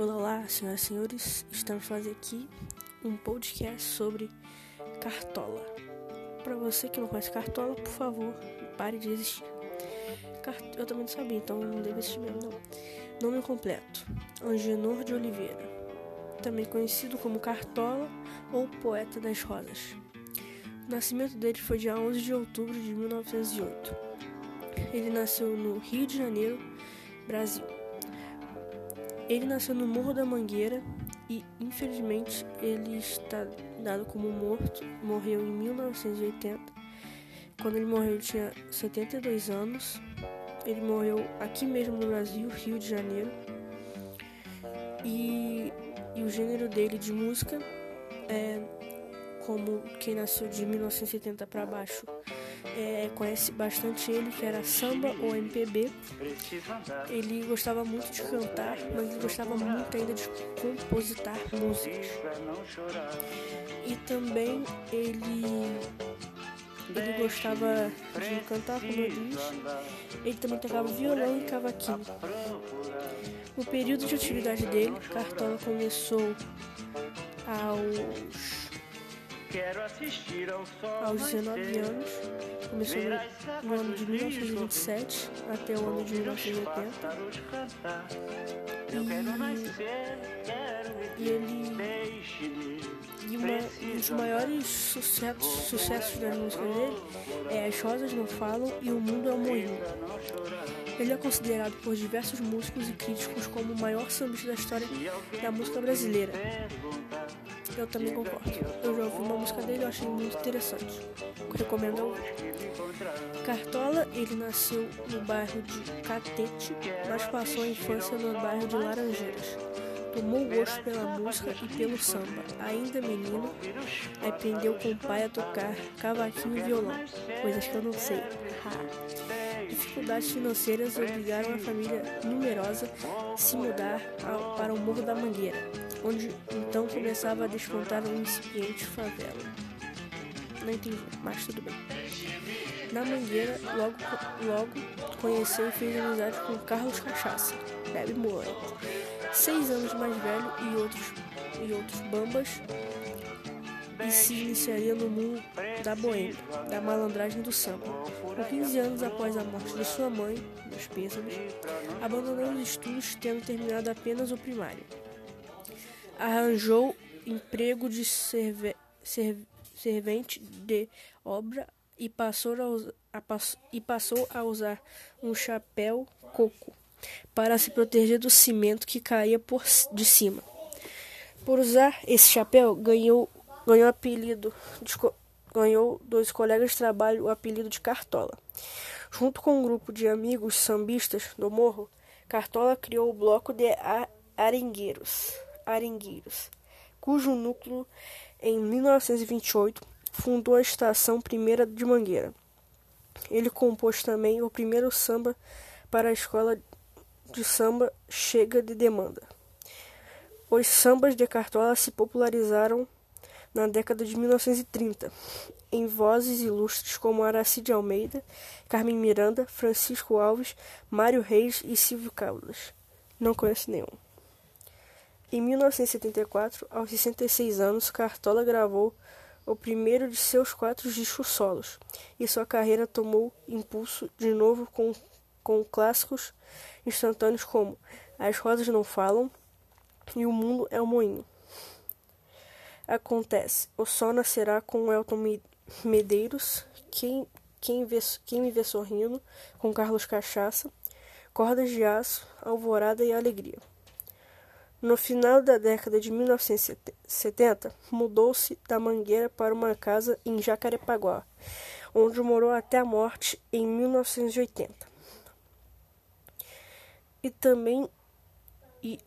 Olá, senhoras e senhores, estamos fazendo aqui um podcast sobre Cartola. Para você que não conhece Cartola, por favor, pare de existir. Cart... Eu também não sabia, então não deve existir mesmo, não. Nome completo: Angenor de Oliveira, também conhecido como Cartola ou Poeta das Rosas. O nascimento dele foi dia 11 de outubro de 1908. Ele nasceu no Rio de Janeiro, Brasil. Ele nasceu no Morro da Mangueira e, infelizmente, ele está dado como morto. Morreu em 1980. Quando ele morreu, ele tinha 72 anos. Ele morreu aqui mesmo no Brasil, Rio de Janeiro. E, e o gênero dele de música é como quem nasceu de 1970 para baixo é, conhece bastante ele, que era samba ou MPB. Ele gostava muito de cantar, mas ele gostava muito ainda de compositar músicas. E também ele ele gostava de cantar, como eu disse. Ele também tocava violão e cavaquinho. No período de utilidade dele, Cartola começou aos aos 19 anos, começou no ano de 1927 até o ano de 1980. E, e ele. E uma, um dos maiores sucessos, sucessos das músicas dele é As Rosas Não Falam e O Mundo é um Moinho. Ele é considerado por diversos músicos e críticos como o maior sambista da história da música brasileira. Eu também concordo. Eu já ouvi uma música dele e achei muito interessante. Recomendo ouvir. Cartola, ele nasceu no bairro de Catete, mas passou a infância no bairro de Laranjeiras. Tomou gosto pela música e pelo samba. Ainda menino, aprendeu com o pai a tocar cavaquinho e violão, coisas que eu não sei. Dificuldades financeiras obrigaram a família numerosa a se mudar para o Morro da Mangueira onde então começava a despontar um incipiente favela. Não entendi, mas tudo bem. Na Mangueira, logo, logo conheceu e fez amizade com Carlos Cachaça, bebe seis anos mais velho e outros, e outros bambas, e se iniciaria no mundo da boêmia, da malandragem do samba. Com 15 anos após a morte de sua mãe, dos pêsames, abandonou os estudos, tendo terminado apenas o primário arranjou emprego de serve, serve, servente de obra e passou a, usar, a, e passou a usar um chapéu coco para se proteger do cimento que caía por de cima. Por usar esse chapéu, ganhou ganhou apelido de, ganhou dois colegas de trabalho o apelido de Cartola. Junto com um grupo de amigos sambistas do morro, Cartola criou o bloco de arengueiros. Arengueiros, cujo núcleo, em 1928, fundou a Estação Primeira de Mangueira. Ele compôs também o primeiro samba para a escola de samba Chega de Demanda. Os sambas de Cartola se popularizaram na década de 1930, em vozes ilustres como Aracide Almeida, Carmen Miranda, Francisco Alves, Mário Reis e Silvio Caldas. Não conheço nenhum. Em 1974, aos 66 anos, Cartola gravou o primeiro de seus quatro discos solos, e sua carreira tomou impulso de novo com, com clássicos instantâneos como As Rosas Não Falam e O Mundo é um Moinho. Acontece, o sol nascerá com Elton Medeiros, quem, quem, vê, quem me vê sorrindo, com Carlos Cachaça, Cordas de Aço, Alvorada e Alegria. No final da década de 1970, mudou-se da Mangueira para uma casa em Jacarepaguá, onde morou até a morte em 1980. E também e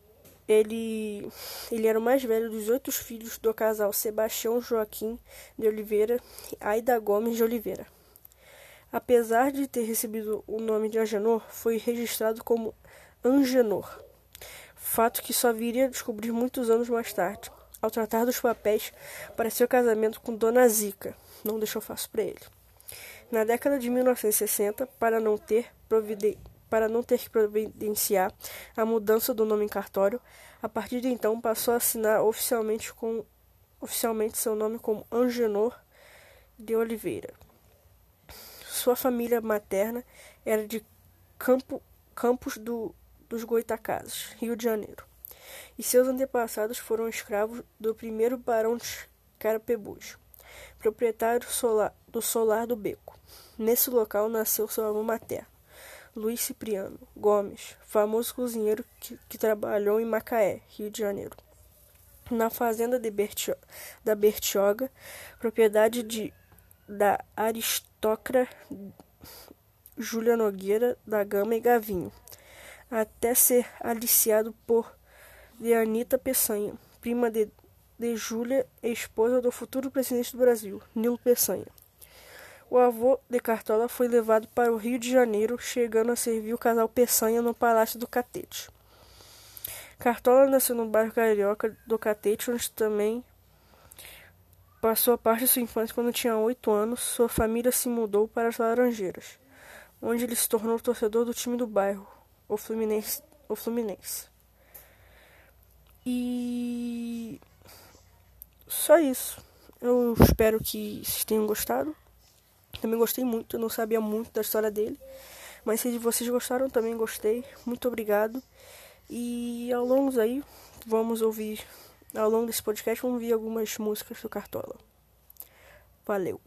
ele, ele era o mais velho dos oito filhos do casal Sebastião Joaquim de Oliveira e Aida Gomes de Oliveira. Apesar de ter recebido o nome de Agenor, foi registrado como Angenor fato que só viria a descobrir muitos anos mais tarde, ao tratar dos papéis para seu casamento com Dona Zica. Não deixou fácil para ele. Na década de 1960, para não ter para não ter que providenciar a mudança do nome em cartório. A partir de então, passou a assinar oficialmente, com, oficialmente seu nome como Angenor de Oliveira. Sua família materna era de Campo, Campos do, dos Goitacazes, Rio de Janeiro, e seus antepassados foram escravos do primeiro barão de Carapebus, proprietário solar, do Solar do Beco. Nesse local nasceu seu avô materno, Luiz Cipriano Gomes, famoso cozinheiro que, que trabalhou em Macaé, Rio de Janeiro. Na fazenda Bertio, da Bertioga, propriedade de, da aristócrata Júlia Nogueira da Gama e Gavinho, até ser aliciado por Dianita Peçanha, prima de, de Júlia esposa do futuro presidente do Brasil, Nilo Peçanha. O avô de Cartola foi levado para o Rio de Janeiro, chegando a servir o casal Peçanha no Palácio do Catete. Cartola nasceu no bairro carioca do Catete, onde também passou a parte de sua infância quando tinha oito anos. Sua família se mudou para as Laranjeiras, onde ele se tornou torcedor do time do bairro, o Fluminense. O Fluminense. E só isso. Eu espero que vocês tenham gostado. Também gostei muito, eu não sabia muito da história dele. Mas se vocês gostaram, também gostei. Muito obrigado. E ao longo aí, vamos ouvir, ao longo desse podcast, vamos ouvir algumas músicas do Cartola. Valeu!